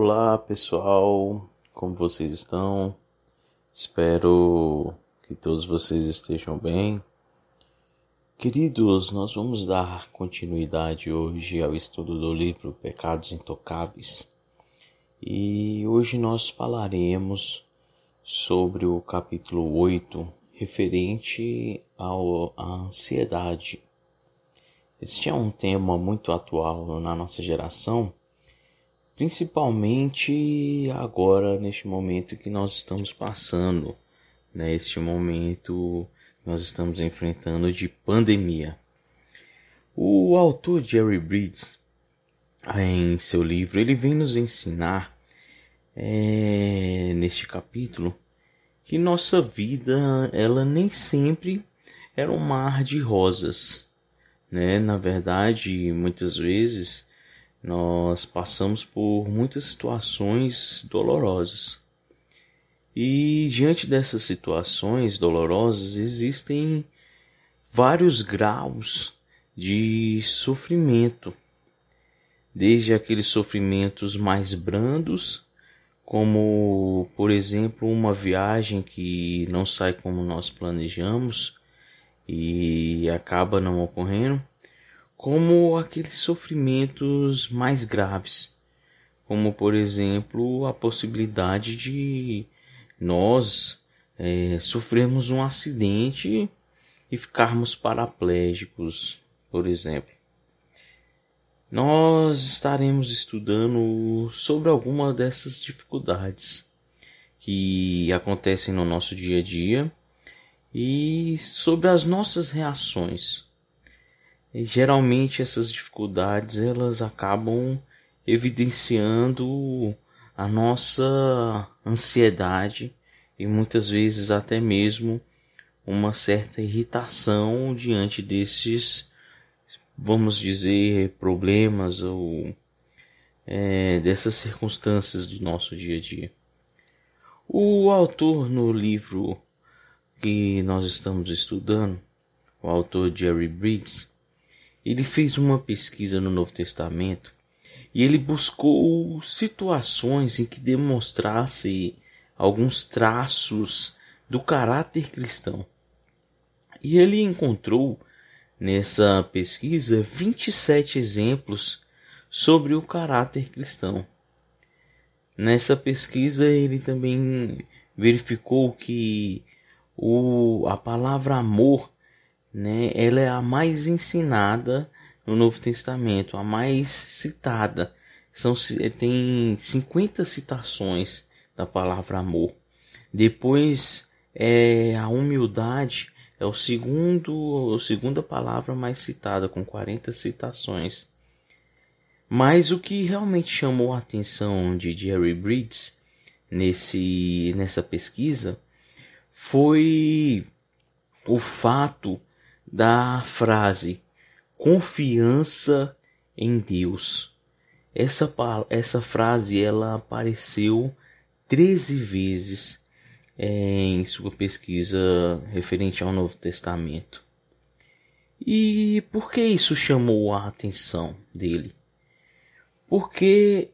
Olá pessoal, como vocês estão? Espero que todos vocês estejam bem. Queridos, nós vamos dar continuidade hoje ao estudo do livro Pecados Intocáveis e hoje nós falaremos sobre o capítulo 8 referente à ansiedade. Este é um tema muito atual na nossa geração principalmente agora neste momento que nós estamos passando, né? Este momento que nós estamos enfrentando de pandemia. O autor Jerry Bridges, em seu livro, ele vem nos ensinar é, neste capítulo que nossa vida ela nem sempre era um mar de rosas, né? Na verdade, muitas vezes nós passamos por muitas situações dolorosas. E diante dessas situações dolorosas existem vários graus de sofrimento, desde aqueles sofrimentos mais brandos, como por exemplo uma viagem que não sai como nós planejamos e acaba não ocorrendo, como aqueles sofrimentos mais graves, como por exemplo a possibilidade de nós é, sofrermos um acidente e ficarmos paraplégicos, por exemplo. Nós estaremos estudando sobre alguma dessas dificuldades que acontecem no nosso dia a dia e sobre as nossas reações e, geralmente essas dificuldades elas acabam evidenciando a nossa ansiedade e muitas vezes até mesmo uma certa irritação diante desses, vamos dizer, problemas ou é, dessas circunstâncias do nosso dia a dia. O autor no livro que nós estamos estudando, o autor Jerry Briggs, ele fez uma pesquisa no Novo Testamento e ele buscou situações em que demonstrasse alguns traços do caráter cristão. E ele encontrou nessa pesquisa 27 exemplos sobre o caráter cristão. Nessa pesquisa ele também verificou que o, a palavra amor né, ela é a mais ensinada no Novo Testamento, a mais citada. São, tem 50 citações da palavra amor. Depois é a humildade é o segundo, a segunda palavra mais citada com 40 citações. Mas o que realmente chamou a atenção de Jerry Bridges nesse nessa pesquisa foi o fato da frase confiança em Deus. Essa, essa frase ela apareceu 13 vezes em sua pesquisa referente ao Novo Testamento. E por que isso chamou a atenção dele? Porque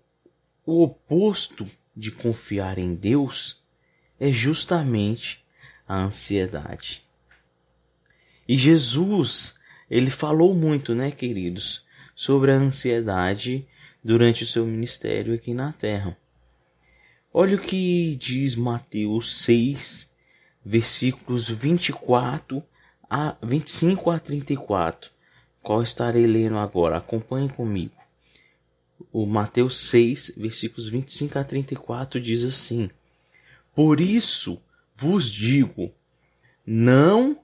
o oposto de confiar em Deus é justamente a ansiedade. E Jesus, ele falou muito, né, queridos, sobre a ansiedade durante o seu ministério aqui na terra. Olha o que diz Mateus 6, versículos 24 a 25 a 34. Qual estarei lendo agora? Acompanhe comigo. O Mateus 6, versículos 25 a 34 diz assim: Por isso vos digo, não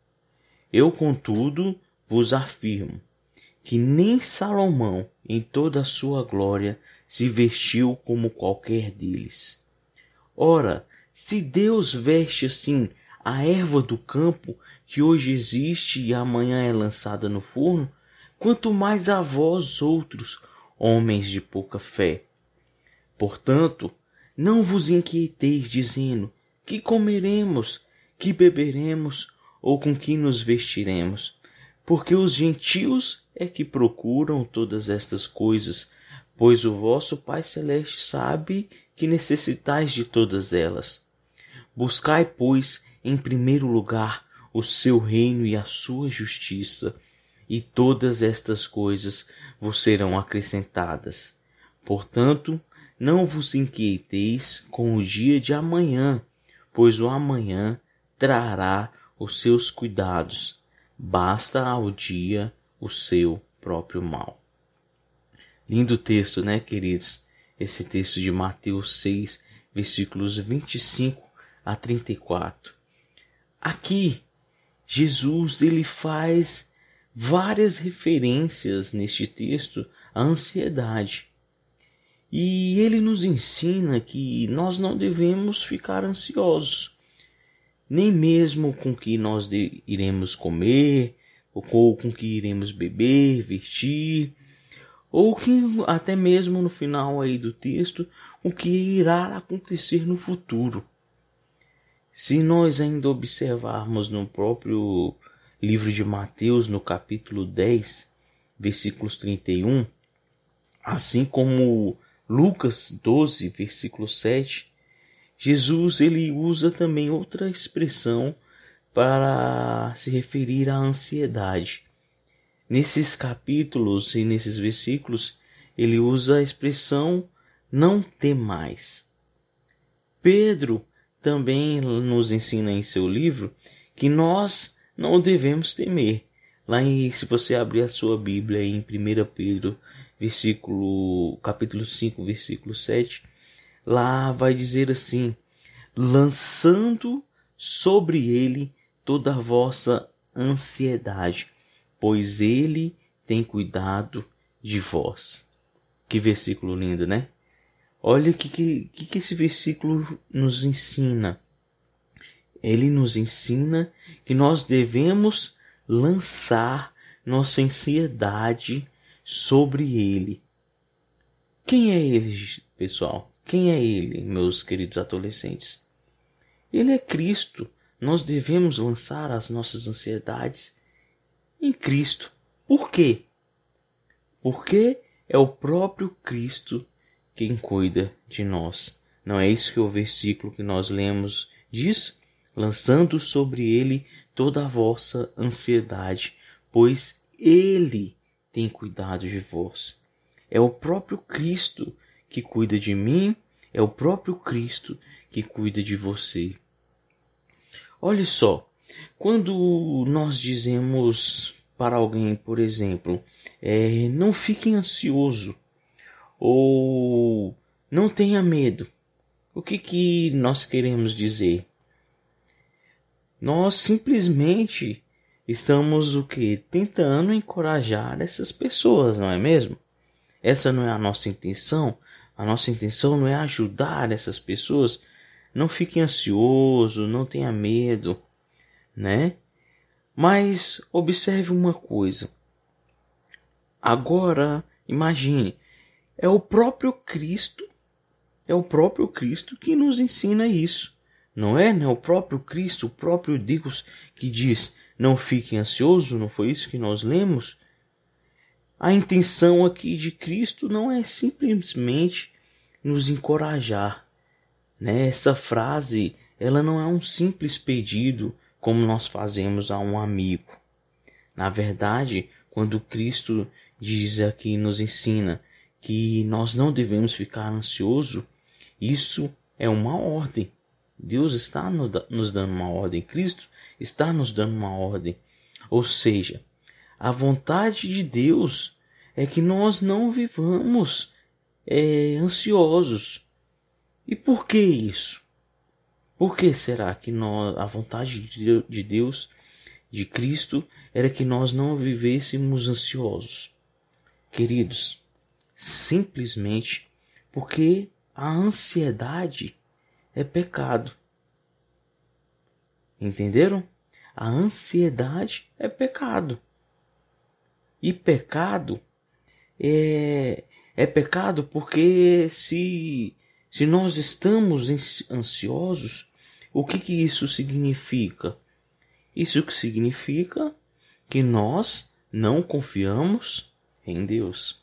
Eu, contudo, vos afirmo que nem Salomão, em toda a sua glória, se vestiu como qualquer deles. Ora, se Deus veste assim a erva do campo, que hoje existe e amanhã é lançada no forno, quanto mais a vós outros, homens de pouca fé. Portanto, não vos inquieteis dizendo: que comeremos, que beberemos, ou com que nos vestiremos? Porque os gentios é que procuram todas estas coisas, pois o vosso Pai Celeste sabe que necessitais de todas elas. Buscai, pois, em primeiro lugar o seu reino e a sua justiça, e todas estas coisas vos serão acrescentadas. Portanto, não vos inquieteis com o dia de amanhã, pois o amanhã trará os seus cuidados. Basta ao dia o seu próprio mal. Lindo texto, né, queridos? Esse texto de Mateus 6, versículos 25 a 34. Aqui, Jesus ele faz várias referências neste texto à ansiedade. E ele nos ensina que nós não devemos ficar ansiosos, nem mesmo com que nós iremos comer, ou com que iremos beber, vestir, ou que até mesmo no final aí do texto, o que irá acontecer no futuro. Se nós ainda observarmos no próprio livro de Mateus, no capítulo 10, versículos 31, assim como Lucas 12, versículo 7, Jesus ele usa também outra expressão para se referir à ansiedade. Nesses capítulos e nesses versículos, ele usa a expressão não temais. Pedro também nos ensina em seu livro que nós não devemos temer. Lá em, se você abrir a sua Bíblia em 1 Pedro versículo, capítulo 5, versículo 7, lá vai dizer assim: lançando sobre ele toda a vossa ansiedade, pois ele tem cuidado de vós. Que versículo lindo, né? Olha o que, que, que esse versículo nos ensina. Ele nos ensina que nós devemos lançar nossa ansiedade sobre ele. Quem é ele, pessoal? Quem é ele, meus queridos adolescentes? Ele é Cristo. Nós devemos lançar as nossas ansiedades em Cristo. Por quê? Porque é o próprio Cristo quem cuida de nós. Não é isso que o versículo que nós lemos diz? Lançando sobre ele toda a vossa ansiedade, pois ele tem cuidado de vós. É o próprio Cristo que cuida de mim, é o próprio Cristo que cuida de você. Olhe só, quando nós dizemos para alguém, por exemplo, é, não fique ansioso ou não tenha medo, o que, que nós queremos dizer? Nós simplesmente estamos o que tentando encorajar essas pessoas, não é mesmo? Essa não é a nossa intenção. A nossa intenção não é ajudar essas pessoas. Não fique ansioso, não tenha medo, né? Mas observe uma coisa. Agora, imagine, é o próprio Cristo, é o próprio Cristo que nos ensina isso. Não é, né? O próprio Cristo, o próprio Deus que diz: não fique ansioso, não foi isso que nós lemos? A intenção aqui de Cristo não é simplesmente nos encorajar. Né? Essa frase, ela não é um simples pedido como nós fazemos a um amigo. Na verdade, quando Cristo diz aqui, nos ensina que nós não devemos ficar ansioso, isso é uma ordem. Deus está nos dando uma ordem, Cristo está nos dando uma ordem. Ou seja, a vontade de Deus é que nós não vivamos é, ansiosos. E por que isso? Por que será que nós, a vontade de Deus, de Cristo, era que nós não vivêssemos ansiosos? Queridos, simplesmente porque a ansiedade é pecado. Entenderam? A ansiedade é pecado. E pecado é, é pecado porque se, se nós estamos ansiosos, o que, que isso significa? Isso que significa que nós não confiamos em Deus.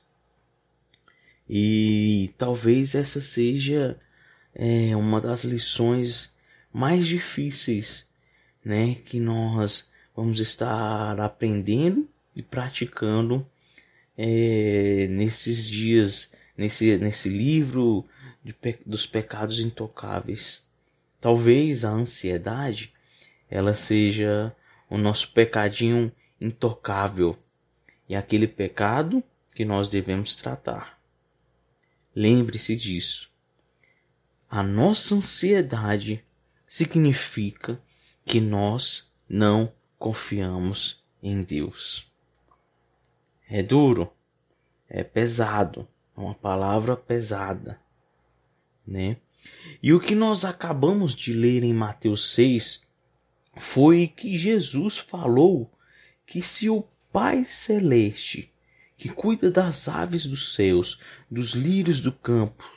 E talvez essa seja é, uma das lições mais difíceis né, que nós vamos estar aprendendo e praticando é, nesses dias, nesse, nesse livro dos pecados intocáveis. Talvez a ansiedade ela seja o nosso pecadinho intocável e aquele pecado que nós devemos tratar. Lembre-se disso. A nossa ansiedade significa que nós não confiamos em Deus. É duro, é pesado, é uma palavra pesada, né? E o que nós acabamos de ler em Mateus 6 foi que Jesus falou que se o Pai Celeste, que cuida das aves dos céus, dos lírios do campo,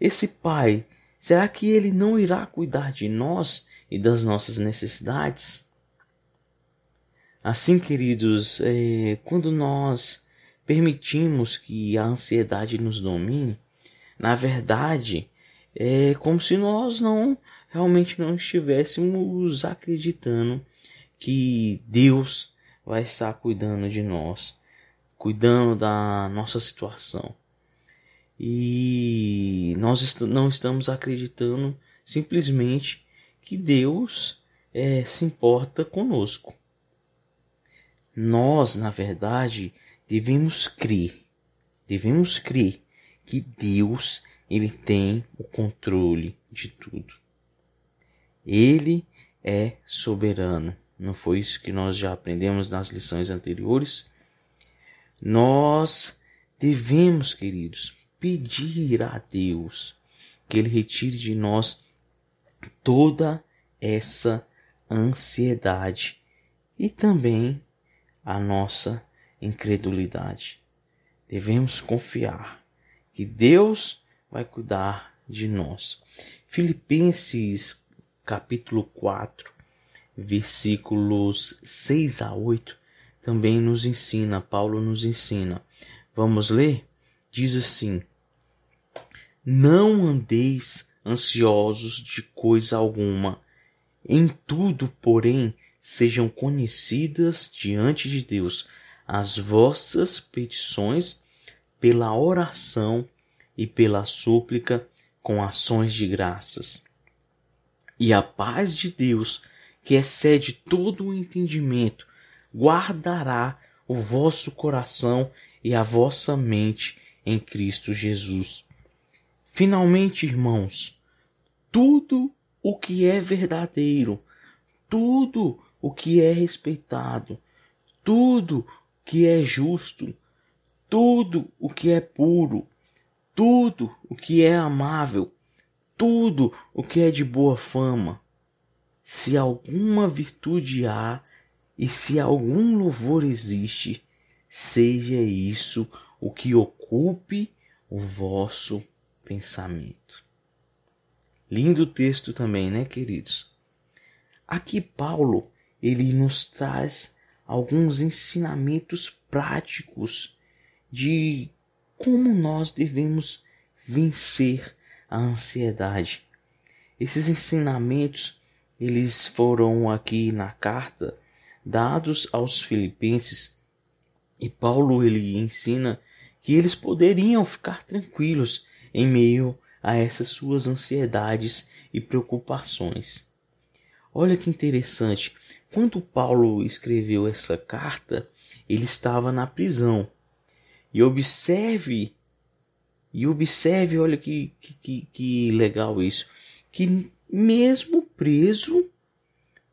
esse Pai, será que ele não irá cuidar de nós e das nossas necessidades? Assim, queridos, é, quando nós permitimos que a ansiedade nos domine, na verdade, é como se nós não realmente não estivéssemos acreditando que Deus vai estar cuidando de nós, cuidando da nossa situação. E nós não estamos acreditando simplesmente que Deus é, se importa conosco. Nós, na verdade, devemos crer, devemos crer que Deus ele tem o controle de tudo. Ele é soberano. Não foi isso que nós já aprendemos nas lições anteriores? Nós devemos, queridos, pedir a Deus que Ele retire de nós toda essa ansiedade e também a nossa incredulidade. Devemos confiar que Deus vai cuidar de nós. Filipenses capítulo 4, versículos 6 a 8 também nos ensina, Paulo nos ensina. Vamos ler? Diz assim: Não andeis ansiosos de coisa alguma, em tudo, porém, sejam conhecidas diante de Deus as vossas petições pela oração e pela súplica com ações de graças. E a paz de Deus, que excede todo o entendimento, guardará o vosso coração e a vossa mente em Cristo Jesus. Finalmente, irmãos, tudo o que é verdadeiro, tudo o que é respeitado, tudo que é justo, tudo o que é puro, tudo o que é amável, tudo o que é de boa fama. Se alguma virtude há e se algum louvor existe, seja isso o que ocupe o vosso pensamento. Lindo texto também, né, queridos? Aqui Paulo ele nos traz alguns ensinamentos práticos de como nós devemos vencer a ansiedade. Esses ensinamentos eles foram aqui na carta dados aos filipenses e Paulo ele ensina que eles poderiam ficar tranquilos em meio a essas suas ansiedades e preocupações. Olha que interessante. Quando Paulo escreveu essa carta, ele estava na prisão. E observe, e observe, olha que, que, que legal isso, que mesmo preso,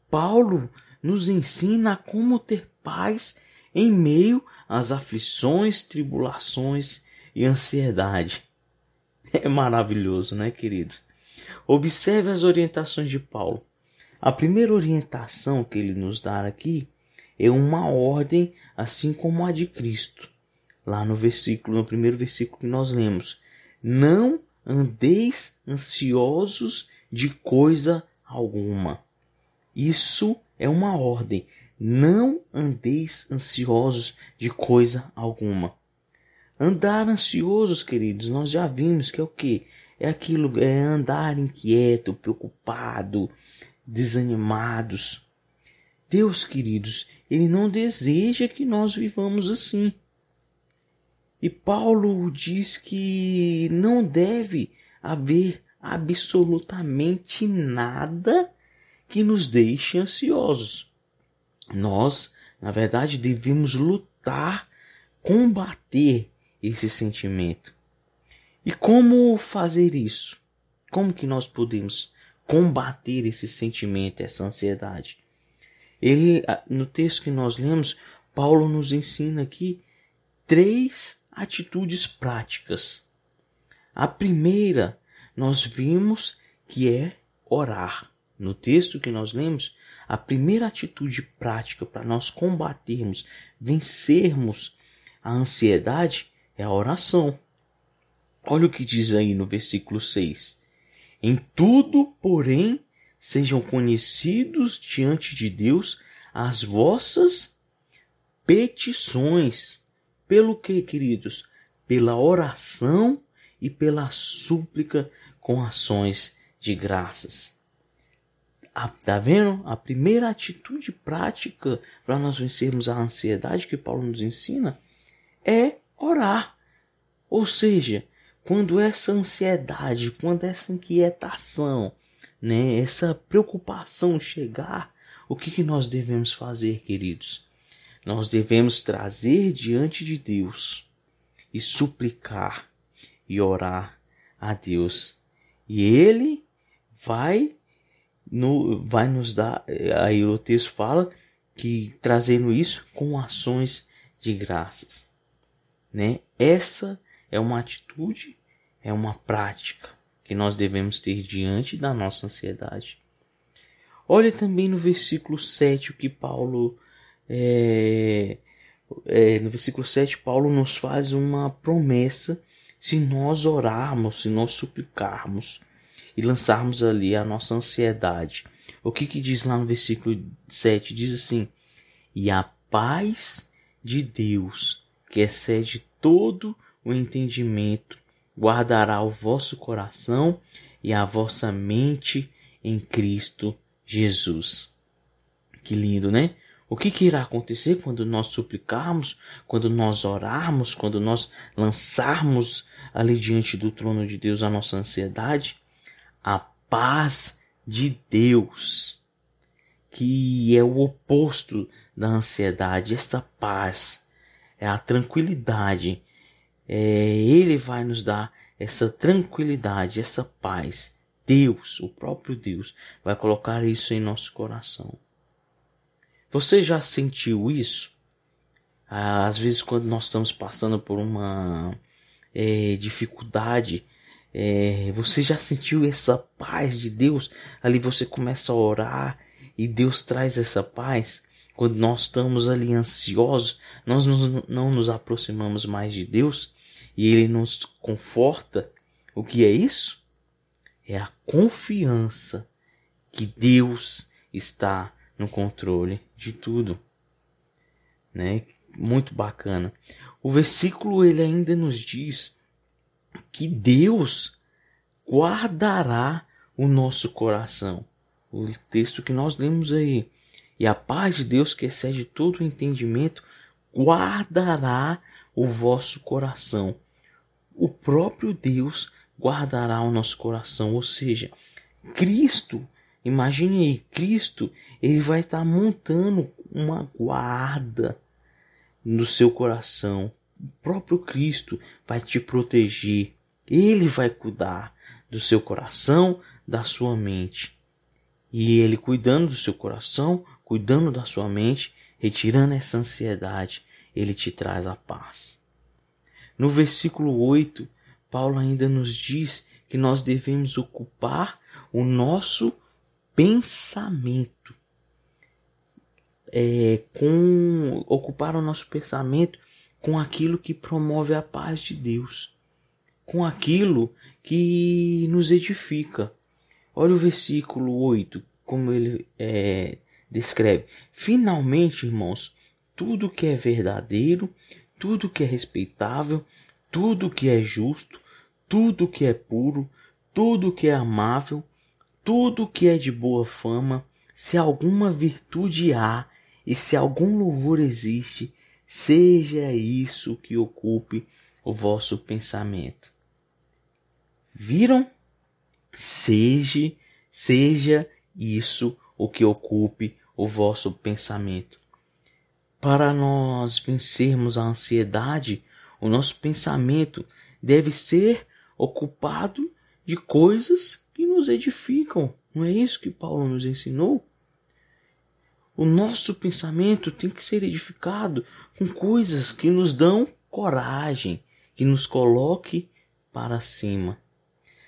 Paulo nos ensina como ter paz em meio às aflições, tribulações e ansiedade. É maravilhoso, né, queridos? Observe as orientações de Paulo. A primeira orientação que ele nos dá aqui é uma ordem, assim como a de Cristo. Lá no versículo, no primeiro versículo que nós lemos, não andeis ansiosos de coisa alguma. Isso é uma ordem. Não andeis ansiosos de coisa alguma. Andar ansiosos, queridos, nós já vimos que é o que? É aquilo, é andar inquieto, preocupado, desanimados. Deus, queridos, ele não deseja que nós vivamos assim. E Paulo diz que não deve haver absolutamente nada que nos deixe ansiosos. Nós, na verdade, devemos lutar, combater esse sentimento. E como fazer isso? Como que nós podemos combater esse sentimento, essa ansiedade? Ele, no texto que nós lemos, Paulo nos ensina aqui três atitudes práticas. A primeira, nós vimos que é orar. No texto que nós lemos, a primeira atitude prática para nós combatermos, vencermos a ansiedade é a oração. Olha o que diz aí no versículo 6. Em tudo, porém, sejam conhecidos diante de Deus as vossas petições. Pelo que, queridos? Pela oração e pela súplica com ações de graças. Ah, tá vendo? A primeira atitude prática para nós vencermos a ansiedade que Paulo nos ensina é orar. Ou seja, quando essa ansiedade, quando essa inquietação, né, essa preocupação chegar, o que, que nós devemos fazer, queridos? Nós devemos trazer diante de Deus e suplicar e orar a Deus. E Ele vai, no, vai nos dar, aí o texto fala que trazendo isso com ações de graças. Né? Essa é uma atitude, é uma prática que nós devemos ter diante da nossa ansiedade. Olha também no versículo 7 o que Paulo. É, é, no versículo 7, Paulo nos faz uma promessa se nós orarmos, se nós suplicarmos e lançarmos ali a nossa ansiedade. O que, que diz lá no versículo 7? Diz assim: E a paz de Deus, que excede todo o entendimento, guardará o vosso coração e a vossa mente em Cristo Jesus. Que lindo, né? O que, que, irá acontecer quando nós suplicarmos, quando nós orarmos, quando nós lançarmos ali diante do trono de Deus a nossa ansiedade? A paz de Deus, que é o oposto da ansiedade, esta paz é a tranquilidade é, Ele vai nos dar essa tranquilidade, essa paz. Deus, o próprio Deus, vai colocar isso em nosso coração. Você já sentiu isso? Às vezes, quando nós estamos passando por uma é, dificuldade, é, você já sentiu essa paz de Deus? Ali você começa a orar e Deus traz essa paz. Quando nós estamos ali ansiosos, nós não nos aproximamos mais de Deus e ele nos conforta. O que é isso? É a confiança que Deus está no controle de tudo. Né? Muito bacana. O versículo ele ainda nos diz que Deus guardará o nosso coração. O texto que nós lemos aí. E a paz de Deus que excede todo o entendimento guardará o vosso coração o próprio Deus guardará o nosso coração, ou seja, Cristo, imagine aí, Cristo, ele vai estar montando uma guarda no seu coração. O próprio Cristo vai te proteger. Ele vai cuidar do seu coração, da sua mente. E ele cuidando do seu coração, cuidando da sua mente, retirando essa ansiedade, ele te traz a paz. No versículo 8, Paulo ainda nos diz que nós devemos ocupar o nosso pensamento. É, com ocupar o nosso pensamento com aquilo que promove a paz de Deus, com aquilo que nos edifica. Olha o versículo 8, como ele é, descreve. Finalmente, irmãos, tudo que é verdadeiro, tudo que é respeitável, tudo que é justo, tudo que é puro, tudo que é amável, tudo que é de boa fama, se alguma virtude há e se algum louvor existe, seja isso que ocupe o vosso pensamento. Viram? Seja, seja isso o que ocupe o vosso pensamento. Para nós vencermos a ansiedade, o nosso pensamento deve ser ocupado de coisas que nos edificam. Não é isso que Paulo nos ensinou? O nosso pensamento tem que ser edificado com coisas que nos dão coragem, que nos coloque para cima.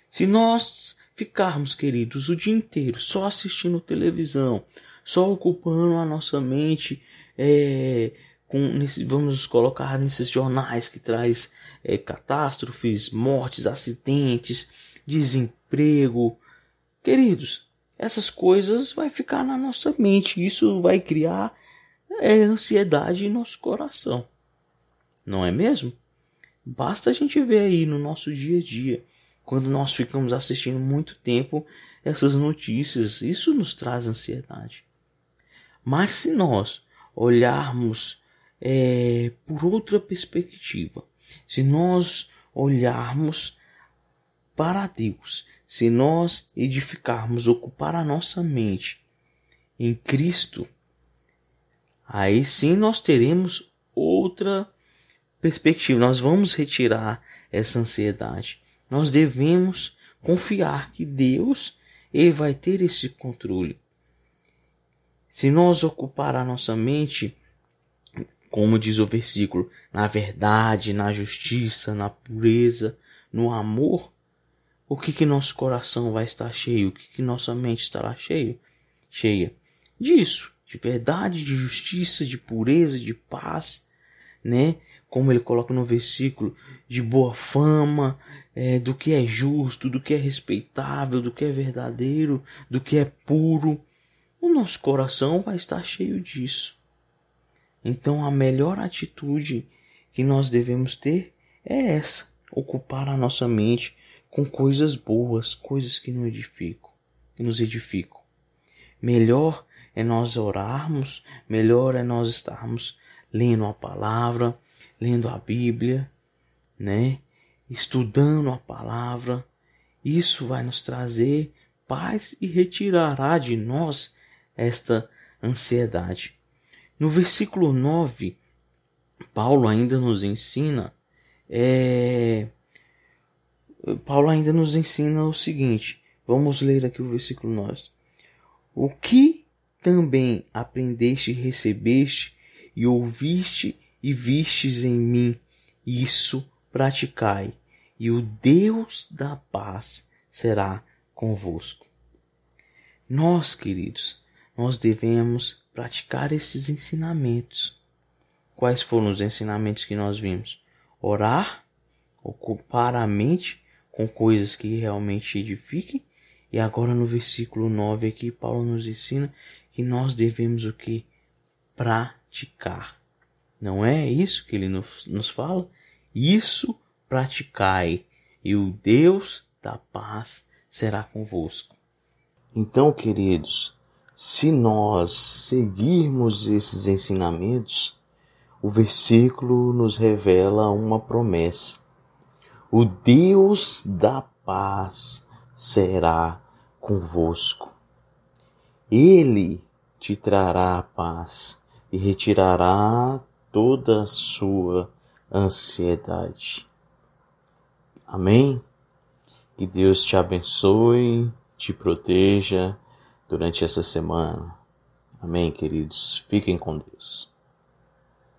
Se nós ficarmos, queridos, o dia inteiro só assistindo televisão, só ocupando a nossa mente é, com nesse, vamos colocar nesses jornais que traz é, catástrofes, mortes, acidentes, desemprego. Queridos, essas coisas vai ficar na nossa mente. Isso vai criar é, ansiedade em nosso coração. Não é mesmo? Basta a gente ver aí no nosso dia a dia, quando nós ficamos assistindo muito tempo essas notícias, isso nos traz ansiedade. Mas se nós olharmos é, por outra perspectiva, se nós olharmos para Deus, se nós edificarmos, ocupar a nossa mente em Cristo, aí sim nós teremos outra perspectiva. Nós vamos retirar essa ansiedade. Nós devemos confiar que Deus ele vai ter esse controle. Se nós ocupar a nossa mente, como diz o versículo, na verdade, na justiça, na pureza, no amor, o que que nosso coração vai estar cheio? O que que nossa mente estará cheia? Cheia disso, de verdade, de justiça, de pureza, de paz, né? Como ele coloca no versículo, de boa fama, é, do que é justo, do que é respeitável, do que é verdadeiro, do que é puro o nosso coração vai estar cheio disso. Então a melhor atitude que nós devemos ter é essa: ocupar a nossa mente com coisas boas, coisas que nos edificam, que nos edificam. Melhor é nós orarmos, melhor é nós estarmos lendo a palavra, lendo a Bíblia, né? Estudando a palavra. Isso vai nos trazer paz e retirará de nós esta ansiedade. No versículo 9, Paulo ainda nos ensina é, Paulo ainda nos ensina o seguinte. Vamos ler aqui o versículo 9. O que também aprendeste e recebeste e ouviste e vistes em mim, isso praticai, e o Deus da paz será convosco. Nós, queridos, nós devemos praticar esses ensinamentos. Quais foram os ensinamentos que nós vimos? Orar, ocupar a mente com coisas que realmente edifiquem. E agora no versículo 9 aqui, Paulo nos ensina que nós devemos o que? Praticar. Não é isso que ele nos, nos fala? Isso praticai, e o Deus da paz será convosco. Então, queridos, se nós seguirmos esses ensinamentos, o versículo nos revela uma promessa. O Deus da paz será convosco. Ele te trará a paz e retirará toda a sua ansiedade. Amém? Que Deus te abençoe, te proteja durante essa semana. Amém, queridos. Fiquem com Deus.